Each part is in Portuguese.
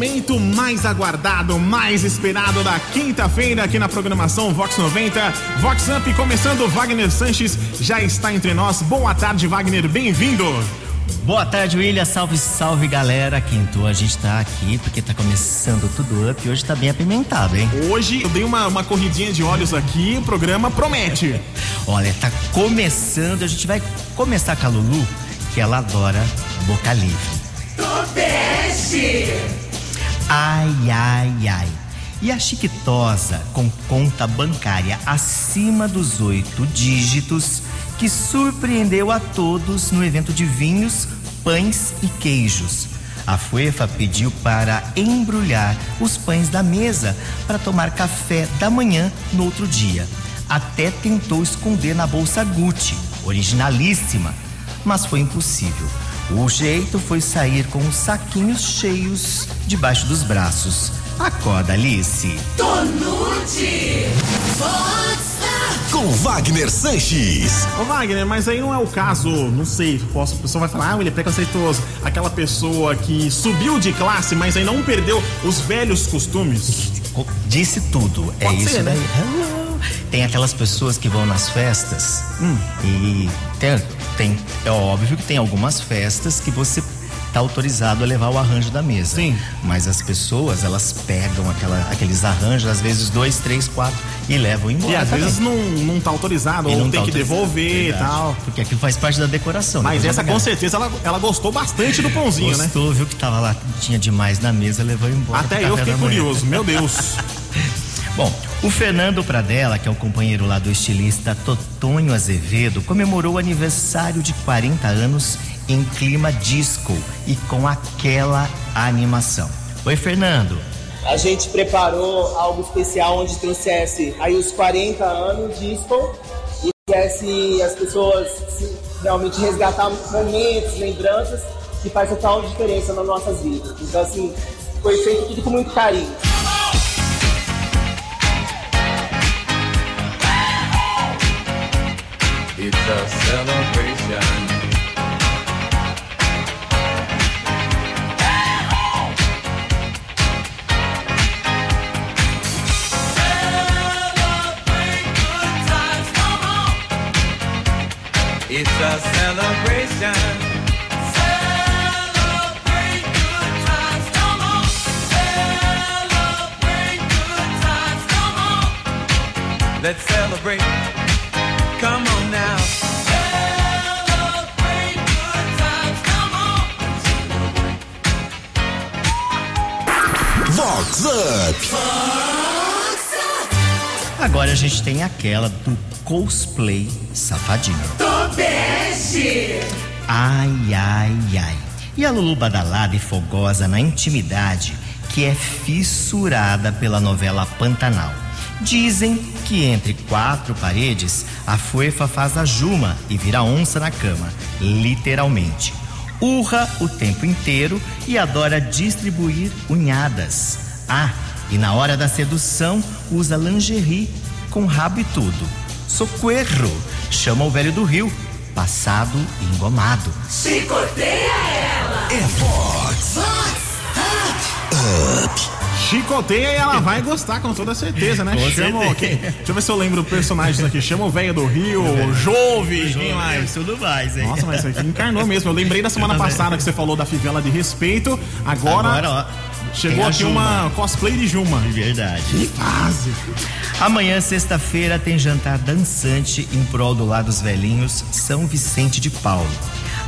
momento mais aguardado, mais esperado da quinta-feira aqui na programação Vox 90. Vox Up começando, Wagner Sanches já está entre nós. Boa tarde, Wagner, bem-vindo. Boa tarde, William. Salve, salve, galera. Quinto, a gente tá aqui porque tá começando tudo up e hoje tá bem apimentado, hein? Hoje eu dei uma, uma corridinha de olhos aqui, o programa promete. Olha, tá começando, a gente vai começar com a Lulu, que ela adora boca livre. Tobeste! Ai, ai, ai. E a Chiquitosa, com conta bancária acima dos oito dígitos, que surpreendeu a todos no evento de vinhos, pães e queijos. A Fuefa pediu para embrulhar os pães da mesa para tomar café da manhã no outro dia. Até tentou esconder na bolsa Gucci, originalíssima, mas foi impossível. O jeito foi sair com os saquinhos cheios debaixo dos braços. Acorda, Alice. Tonute! Força! Com Wagner Sanches. Ô Wagner, mas aí não é o caso, não sei, posso, a pessoa vai falar, ah, ele é preconceituoso. Aquela pessoa que subiu de classe, mas aí não perdeu os velhos costumes. Disse tudo. é Pode isso ser, né? daí. Hello. Tem aquelas pessoas que vão nas festas Hum. e tem, tem. É óbvio que tem algumas festas que você tá autorizado a levar o arranjo da mesa. Sim. Mas as pessoas, elas pegam aquela, aqueles arranjos, às vezes dois, três, quatro, e levam embora. E às também. vezes não, não tá autorizado, E ou não tem tá que devolver e tal. Porque aquilo faz parte da decoração. Mas depois essa com certeza ela, ela gostou bastante do pãozinho, né? Gostou, viu que tava lá, tinha demais na mesa, levou embora. Até eu fiquei curioso, meu Deus. Bom, o Fernando Pradella, que é o companheiro lá do estilista Totonho Azevedo, comemorou o aniversário de 40 anos em clima disco e com aquela animação. Oi, Fernando. A gente preparou algo especial onde trouxesse aí os 40 anos disco e fizesse as pessoas realmente resgatar momentos, lembranças que faz total diferença nas nossas vidas. Então assim, foi feito tudo com muito carinho. It's a celebration. It's a celebration. Celebrate good times, come on. Celebrate good times, come on. Let's celebrate. Come on Vox Up. Agora a gente tem aquela do cosplay safadinho. Tobeste! Ai, ai, ai. E a Lulu badalada e fogosa na intimidade, que é fissurada pela novela Pantanal. Dizem que entre quatro paredes, a Fuefa faz a Juma e vira onça na cama, literalmente. Urra o tempo inteiro e adora distribuir unhadas. Ah, e na hora da sedução usa lingerie com rabo e tudo. Socorro! Chama o velho do rio, passado e engomado. Chicoteia ela! É Vox Chicoteia e ela vai gostar com toda certeza, né? Com Chama certeza. quem- Deixa eu ver se eu lembro personagens aqui. Chama o velho do Rio, o Jove, quem mais? Tudo mais, hein? Nossa, mas isso aqui encarnou mesmo. Eu lembrei da semana também. passada que você falou da fivela de respeito. Agora, Agora, ó. chegou aqui Juma. uma cosplay de Juma. Verdade. Que fase. Amanhã, sexta-feira, tem jantar dançante em prol do Lar dos Velhinhos, São Vicente de Paulo.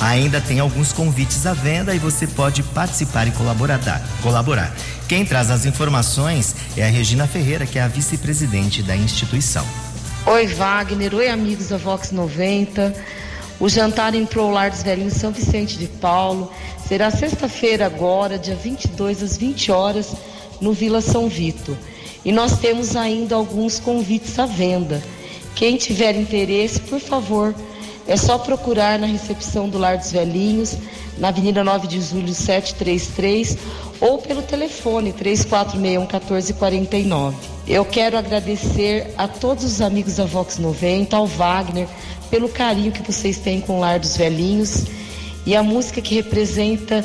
Ainda tem alguns convites à venda e você pode participar e colaborar. colaborar. Quem traz as informações é a Regina Ferreira, que é a vice-presidente da instituição. Oi, Wagner. Oi, amigos da Vox 90. O jantar em Pro Lar dos Velhinhos São Vicente de Paulo será sexta-feira agora, dia 22 às 20 horas, no Vila São Vito. E nós temos ainda alguns convites à venda. Quem tiver interesse, por favor, é só procurar na recepção do Lar dos Velhinhos, na Avenida 9 de Julho 733, ou pelo telefone 3461-1449. Eu quero agradecer a todos os amigos da Vox 90, ao Wagner, pelo carinho que vocês têm com o Lar dos Velhinhos e a música que representa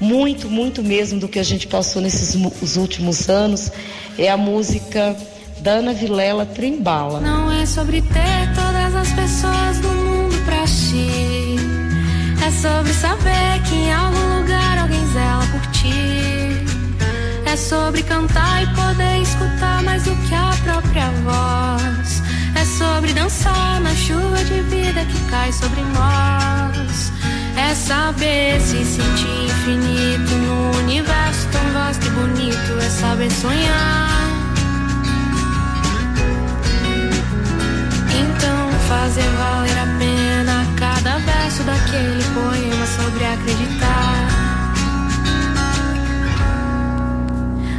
muito, muito mesmo do que a gente passou nesses os últimos anos é a música da Ana Vilela Trembala. Não é sobre ter todas as pessoas do. É sobre saber que em algum lugar alguém zela por ti. É sobre cantar e poder escutar mais do que a própria voz. É sobre dançar na chuva de vida que cai sobre nós. É saber se sentir infinito no universo tão vasto e bonito. É saber sonhar.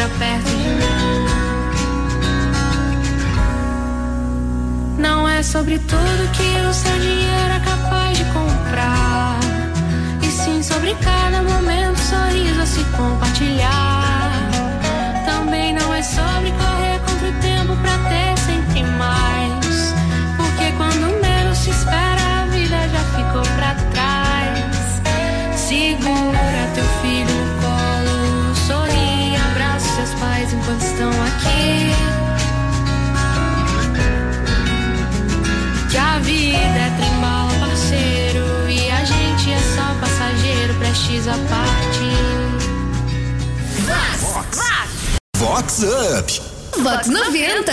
Pra perto de mim. Não é sobre tudo que o seu dinheiro é capaz de comprar. E sim sobre cada momento, sorriso a se compartilhar. Prestes a partir. Vox Up. Vox 90.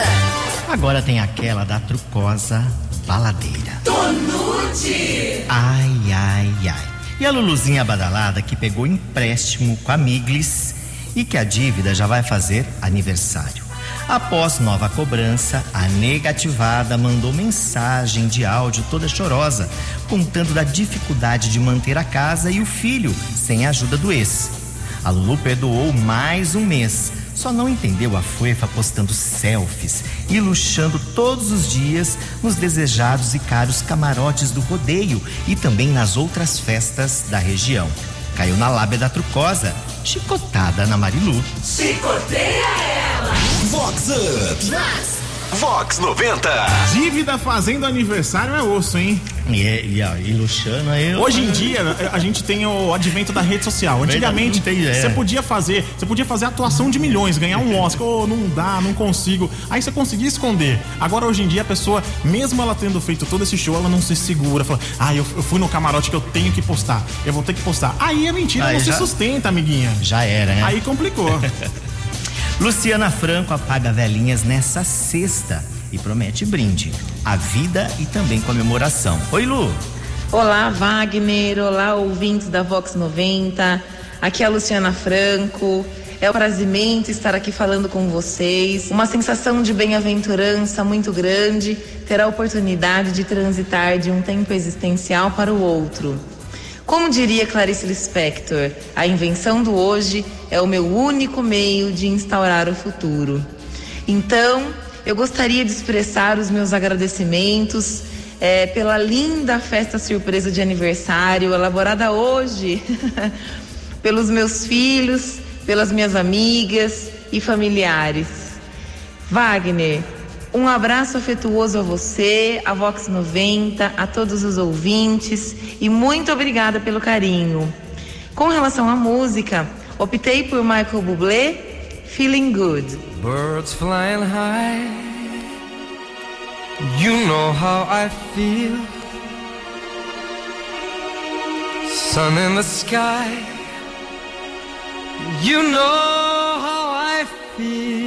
Agora tem aquela da trucosa baladeira. Tonute. Ai, ai, ai. E a Luluzinha badalada que pegou empréstimo com a Miglis e que a dívida já vai fazer aniversário. Após nova cobrança, a negativada mandou mensagem de áudio toda chorosa, contando da dificuldade de manter a casa e o filho sem a ajuda do ex. A Lulu perdoou mais um mês, só não entendeu a Fuefa postando selfies e luxando todos os dias nos desejados e caros camarotes do rodeio e também nas outras festas da região. Caiu na lábia da trucosa, chicotada na Marilu. Chicoteia ela. Vox Up. Vox 90. Dívida fazendo aniversário é osso, hein? E, e, ó, e luxando aí. Hoje em dia, a gente tem o advento da rede social. Antigamente, é. você podia fazer, você podia fazer atuação de milhões, ganhar um Oscar. Oh, não dá, não consigo. Aí você conseguia esconder. Agora, hoje em dia, a pessoa, mesmo ela tendo feito todo esse show, ela não se segura. Fala, ah, eu, eu fui no camarote que eu tenho que postar. Eu vou ter que postar. Aí é mentira, Aí não já- se sustenta, amiguinha. Já era, né? Aí complicou. Luciana Franco apaga velhinhas nessa sexta e promete brinde, a vida e também comemoração. Oi, Lu. Olá, Wagner. Olá, ouvintes da Vox 90. Aqui é a Luciana Franco. É um prazimento estar aqui falando com vocês. Uma sensação de bem-aventurança muito grande ter a oportunidade de transitar de um tempo existencial para o outro. Como diria Clarice Lispector, a invenção do hoje é o meu único meio de instaurar o futuro. Então, eu gostaria de expressar os meus agradecimentos eh, pela linda festa surpresa de aniversário elaborada hoje pelos meus filhos, pelas minhas amigas e familiares. Wagner, um abraço afetuoso a você, a Vox 90, a todos os ouvintes e muito obrigada pelo carinho. Com relação à música, optei por Michael Bublé, Feeling Good. Birds flying high. You know how I feel. Sun in the sky. You know how I feel.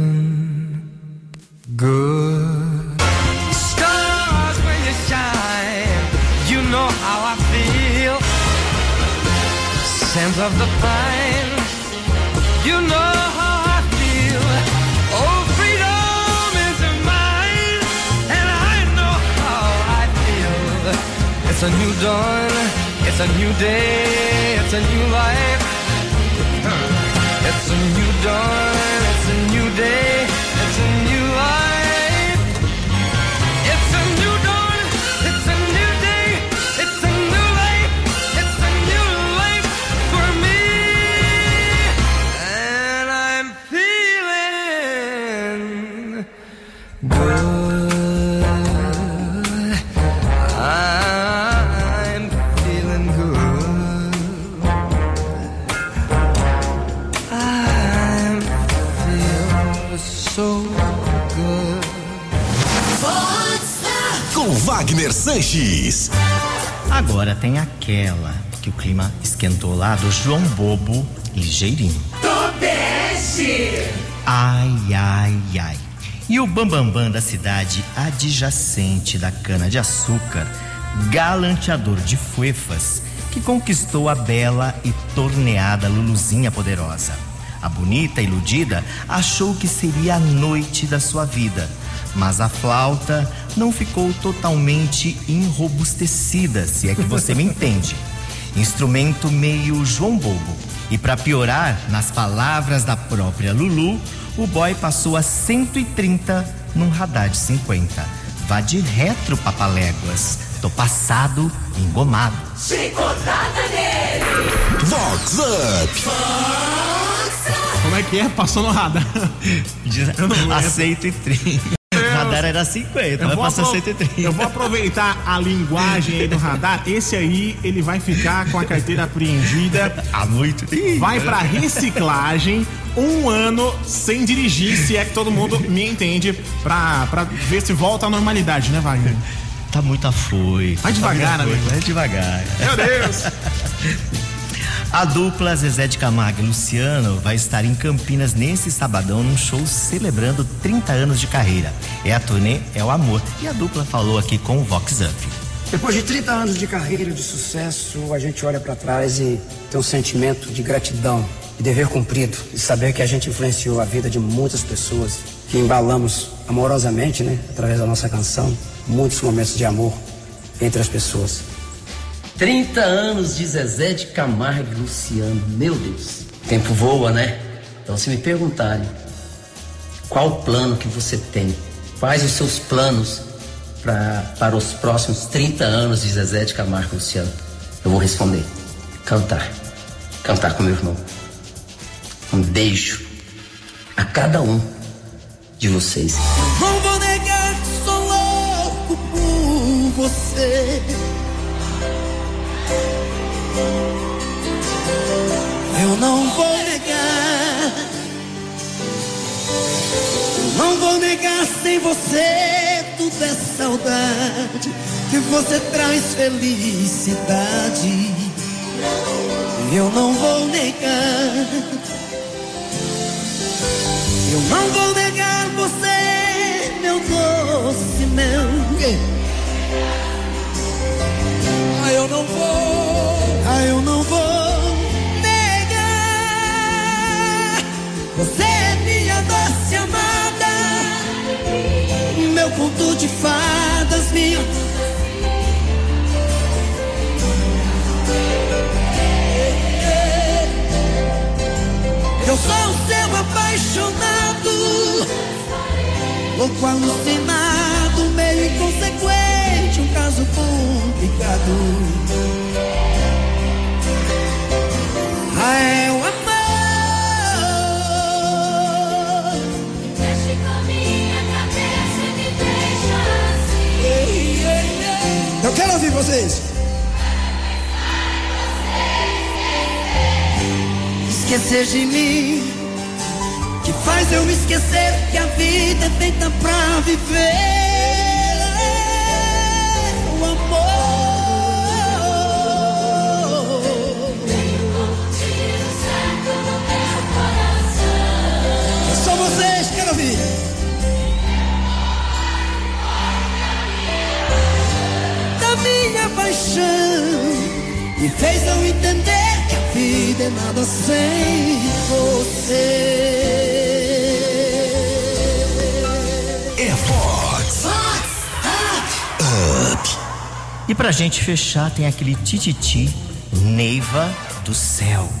dawn, it's a new day, it's a new life. It's a new dawn, so good. Com Wagner Sanches. Agora tem aquela que o clima esquentou lá do João Bobo ligeirinho. Tobeste! Ai, ai, ai. E o bambambam da cidade adjacente da cana-de-açúcar, galanteador de fuefas, que conquistou a bela e torneada Luluzinha Poderosa. A bonita iludida achou que seria a noite da sua vida, mas a flauta não ficou totalmente enrobustecida, se é que você me entende. Instrumento meio João Bobo. E para piorar, nas palavras da própria Lulu, o boy passou a 130 num radar de 50. Vá de retro, papaléguas. Tô passado, engomado. Chicotada nele! Vox Up. Como é que é? Passou no radar. Eu não lembro. A 130. O radar era 50, vai passar apro- 130. eu vou aproveitar a linguagem aí do radar. Esse aí, ele vai ficar com a carteira apreendida. Há muito tempo. Vai pra reciclagem. Um ano sem dirigir, se é que todo mundo me entende, pra, pra ver se volta à normalidade, né, Wagner? Tá muito afoito. Vai devagar, tá amigo. Vai devagar. Meu Deus! A dupla Zezé de Camargo e Luciano vai estar em Campinas nesse sabadão num show celebrando 30 anos de carreira. É a turnê É o Amor. E a dupla falou aqui com o Vox Up. Depois de 30 anos de carreira de sucesso, a gente olha para trás e tem um sentimento de gratidão e dever cumprido, de saber que a gente influenciou a vida de muitas pessoas, que embalamos amorosamente, né, através da nossa canção, muitos momentos de amor entre as pessoas. 30 anos de Zezé de Camargo e Luciano. Meu Deus. O tempo voa, né? Então, se me perguntarem qual o plano que você tem, quais os seus planos pra, para os próximos 30 anos de Zezé de Camargo e Luciano, eu vou responder: cantar. Cantar com meu irmão. Um beijo a cada um de vocês. Não vou negar que sou louco por você. Eu não vou negar. Eu não vou negar sem você tudo é saudade. Que você traz felicidade. Eu não vou negar. Eu não vou negar você, meu doce mel. Louco alucinado, meio inconsequente, um caso complicado. Ah, é o amor. Mexe com minha cabeça e me deixa assim. Ei, ei, ei. Eu quero ouvir vocês. Esquecer de mim, esquecer que a vida é feita pra viver o amor. Eu sou vocês, quero ouvir. Da minha paixão, me fez não entender que a vida é nada sem. E pra gente fechar, tem aquele tititi Neiva do céu.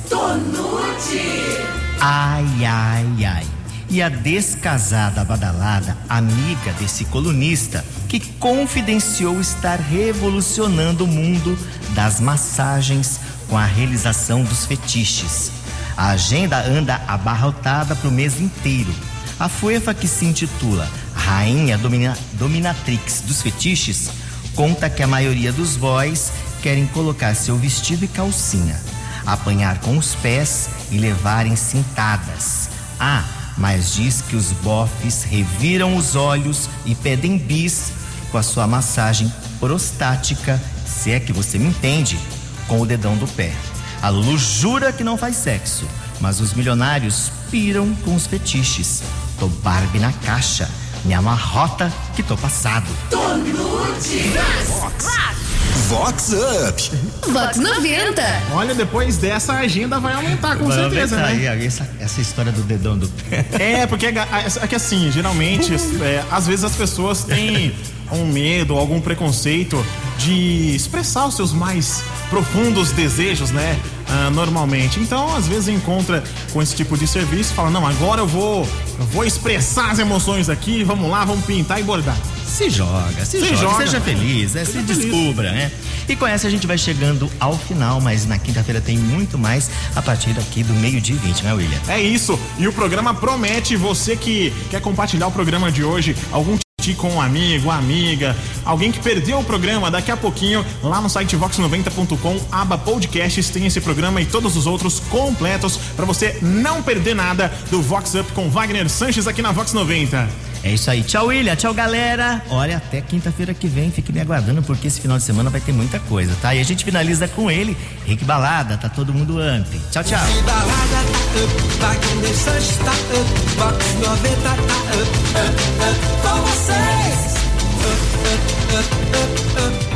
Ai, ai, ai. E a descasada badalada, amiga desse colunista, que confidenciou estar revolucionando o mundo das massagens com a realização dos fetiches. A agenda anda abarrotada pro mês inteiro. A FUEFA, que se intitula Rainha Domina- Dominatrix dos Fetiches, conta que a maioria dos boys querem colocar seu vestido e calcinha, apanhar com os pés e levarem cintadas. Ah, mas diz que os bofes reviram os olhos e pedem bis com a sua massagem prostática, se é que você me entende, com o dedão do pé. A Lulu jura que não faz sexo, mas os milionários piram com os fetiches. Tô Barbie na caixa, me amarrota que tô passado. Vox Up. Vox 90. Olha, depois dessa a agenda vai aumentar, com Vai certeza, aumentar né? aí, essa, essa história do dedão do pé. É, porque é, é que assim, geralmente, é, às vezes as pessoas têm um medo, algum preconceito de expressar os seus mais profundos desejos, né? ah, normalmente. Então, às vezes encontra com esse tipo de serviço e fala: Não, agora eu vou, eu vou expressar as emoções aqui, vamos lá, vamos pintar e bordar. Se joga, se, Se joga, joga, seja feliz, né? se feliz. descubra, né? E com essa a gente vai chegando ao final, mas na quinta-feira tem muito mais a partir daqui do meio-dia e 20, né, William? É isso. E o programa promete você que quer compartilhar o programa de hoje, algum titi com um amigo, amiga, alguém que perdeu o programa, daqui a pouquinho, lá no site vox90.com, aba podcasts, tem esse programa e todos os outros completos para você não perder nada do Vox Up com Wagner Sanches aqui na Vox 90. É isso aí. Tchau, William. Tchau, galera. Olha, até quinta-feira que vem. Fique me aguardando, porque esse final de semana vai ter muita coisa, tá? E a gente finaliza com ele, Rick Balada. Tá todo mundo ampli. Tchau, tchau. Balada tá up, Wagner tá up, Vox 90 tá up, up, up, com vocês. Up, up, up,